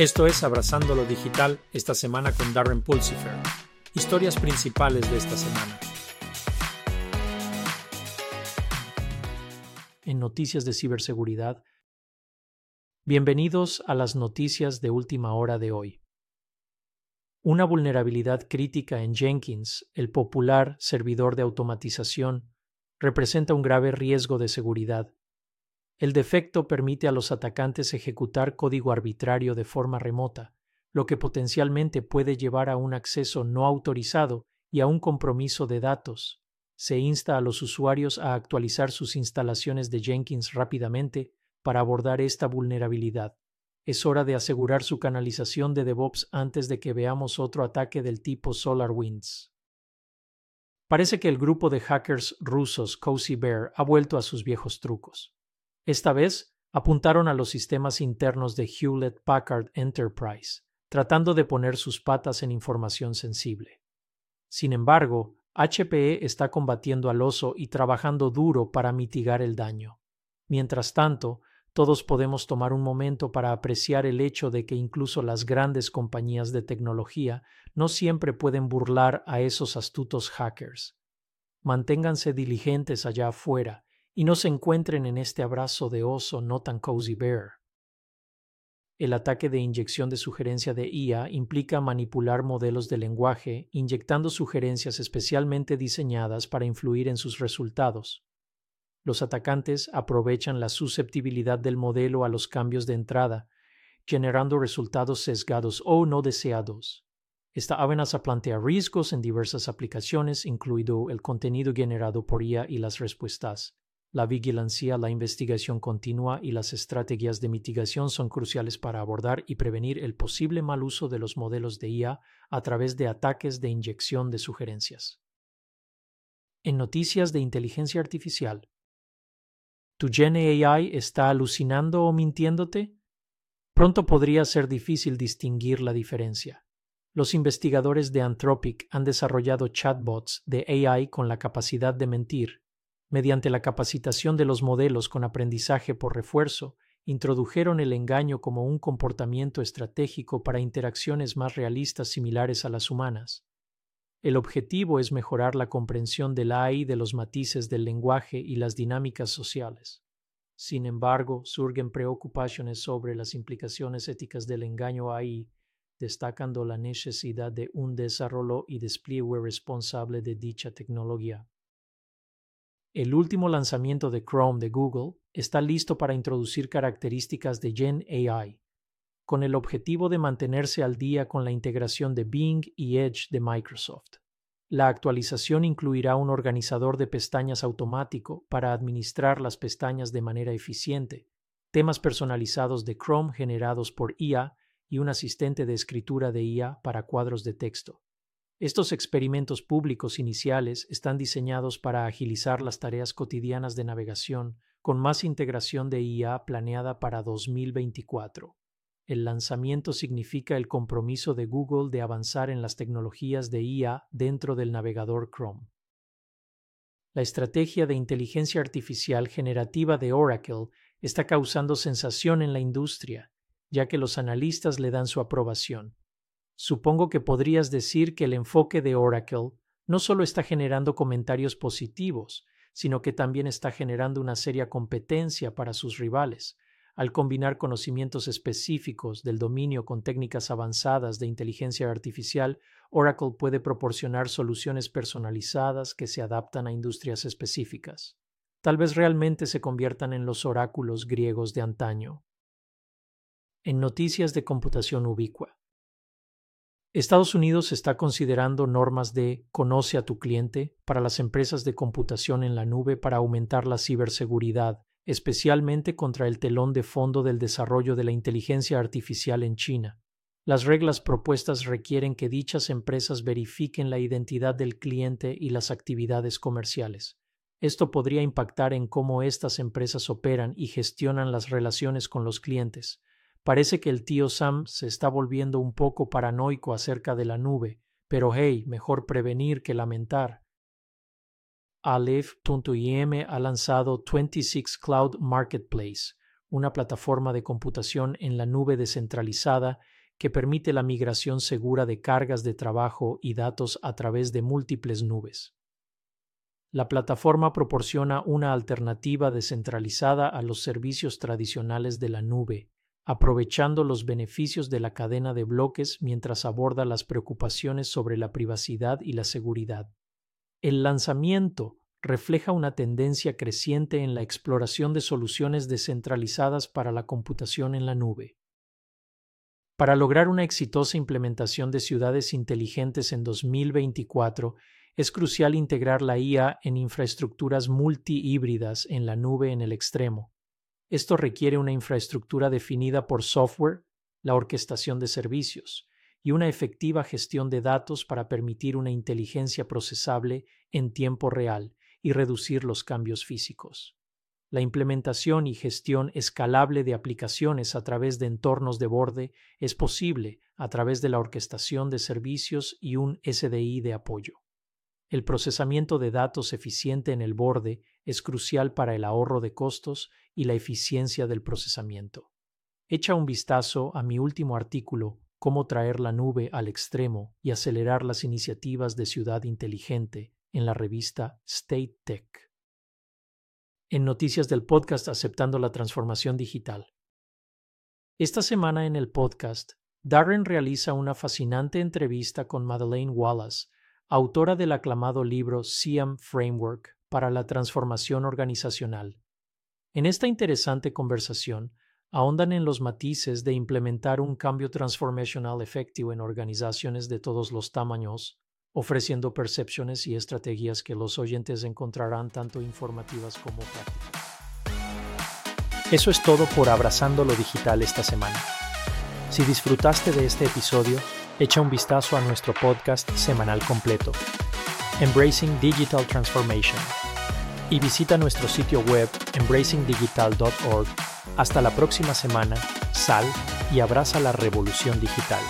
Esto es Abrazando lo Digital esta semana con Darren Pulsifer. Historias principales de esta semana. En noticias de ciberseguridad. Bienvenidos a las noticias de última hora de hoy. Una vulnerabilidad crítica en Jenkins, el popular servidor de automatización, representa un grave riesgo de seguridad el defecto permite a los atacantes ejecutar código arbitrario de forma remota, lo que potencialmente puede llevar a un acceso no autorizado y a un compromiso de datos. Se insta a los usuarios a actualizar sus instalaciones de Jenkins rápidamente para abordar esta vulnerabilidad. Es hora de asegurar su canalización de DevOps antes de que veamos otro ataque del tipo SolarWinds. Parece que el grupo de hackers rusos Cozy Bear ha vuelto a sus viejos trucos. Esta vez apuntaron a los sistemas internos de Hewlett Packard Enterprise, tratando de poner sus patas en información sensible. Sin embargo, HPE está combatiendo al oso y trabajando duro para mitigar el daño. Mientras tanto, todos podemos tomar un momento para apreciar el hecho de que incluso las grandes compañías de tecnología no siempre pueden burlar a esos astutos hackers. Manténganse diligentes allá afuera y no se encuentren en este abrazo de oso no tan cozy bear. El ataque de inyección de sugerencia de IA implica manipular modelos de lenguaje inyectando sugerencias especialmente diseñadas para influir en sus resultados. Los atacantes aprovechan la susceptibilidad del modelo a los cambios de entrada, generando resultados sesgados o no deseados. Esta amenaza plantea riesgos en diversas aplicaciones, incluido el contenido generado por IA y las respuestas. La vigilancia, la investigación continua y las estrategias de mitigación son cruciales para abordar y prevenir el posible mal uso de los modelos de IA a través de ataques de inyección de sugerencias. En noticias de inteligencia artificial, ¿tu Gen AI está alucinando o mintiéndote? Pronto podría ser difícil distinguir la diferencia. Los investigadores de Anthropic han desarrollado chatbots de AI con la capacidad de mentir Mediante la capacitación de los modelos con aprendizaje por refuerzo, introdujeron el engaño como un comportamiento estratégico para interacciones más realistas similares a las humanas. El objetivo es mejorar la comprensión del AI de los matices del lenguaje y las dinámicas sociales. Sin embargo, surgen preocupaciones sobre las implicaciones éticas del engaño AI, destacando la necesidad de un desarrollo y despliegue responsable de dicha tecnología. El último lanzamiento de Chrome de Google está listo para introducir características de Gen AI, con el objetivo de mantenerse al día con la integración de Bing y Edge de Microsoft. La actualización incluirá un organizador de pestañas automático para administrar las pestañas de manera eficiente, temas personalizados de Chrome generados por IA y un asistente de escritura de IA para cuadros de texto. Estos experimentos públicos iniciales están diseñados para agilizar las tareas cotidianas de navegación con más integración de IA planeada para 2024. El lanzamiento significa el compromiso de Google de avanzar en las tecnologías de IA dentro del navegador Chrome. La estrategia de inteligencia artificial generativa de Oracle está causando sensación en la industria, ya que los analistas le dan su aprobación. Supongo que podrías decir que el enfoque de Oracle no solo está generando comentarios positivos, sino que también está generando una seria competencia para sus rivales. Al combinar conocimientos específicos del dominio con técnicas avanzadas de inteligencia artificial, Oracle puede proporcionar soluciones personalizadas que se adaptan a industrias específicas. Tal vez realmente se conviertan en los oráculos griegos de antaño. En noticias de computación ubicua. Estados Unidos está considerando normas de conoce a tu cliente para las empresas de computación en la nube para aumentar la ciberseguridad, especialmente contra el telón de fondo del desarrollo de la inteligencia artificial en China. Las reglas propuestas requieren que dichas empresas verifiquen la identidad del cliente y las actividades comerciales. Esto podría impactar en cómo estas empresas operan y gestionan las relaciones con los clientes, Parece que el tío Sam se está volviendo un poco paranoico acerca de la nube, pero hey, mejor prevenir que lamentar. Aleph.im ha lanzado 26 Cloud Marketplace, una plataforma de computación en la nube descentralizada que permite la migración segura de cargas de trabajo y datos a través de múltiples nubes. La plataforma proporciona una alternativa descentralizada a los servicios tradicionales de la nube, aprovechando los beneficios de la cadena de bloques mientras aborda las preocupaciones sobre la privacidad y la seguridad. El lanzamiento refleja una tendencia creciente en la exploración de soluciones descentralizadas para la computación en la nube. Para lograr una exitosa implementación de ciudades inteligentes en 2024, es crucial integrar la IA en infraestructuras multihíbridas en la nube en el extremo. Esto requiere una infraestructura definida por software, la orquestación de servicios, y una efectiva gestión de datos para permitir una inteligencia procesable en tiempo real y reducir los cambios físicos. La implementación y gestión escalable de aplicaciones a través de entornos de borde es posible a través de la orquestación de servicios y un SDI de apoyo. El procesamiento de datos eficiente en el borde es crucial para el ahorro de costos y la eficiencia del procesamiento. Echa un vistazo a mi último artículo Cómo traer la nube al extremo y acelerar las iniciativas de ciudad inteligente en la revista State Tech. En noticias del podcast Aceptando la Transformación Digital. Esta semana en el podcast, Darren realiza una fascinante entrevista con Madeleine Wallace, autora del aclamado libro Siam Framework para la Transformación Organizacional. En esta interesante conversación, ahondan en los matices de implementar un cambio transformacional efectivo en organizaciones de todos los tamaños, ofreciendo percepciones y estrategias que los oyentes encontrarán tanto informativas como prácticas. Eso es todo por Abrazando lo Digital esta semana. Si disfrutaste de este episodio, echa un vistazo a nuestro podcast semanal completo, Embracing Digital Transformation, y visita nuestro sitio web embracingdigital.org. Hasta la próxima semana, sal y abraza la revolución digital.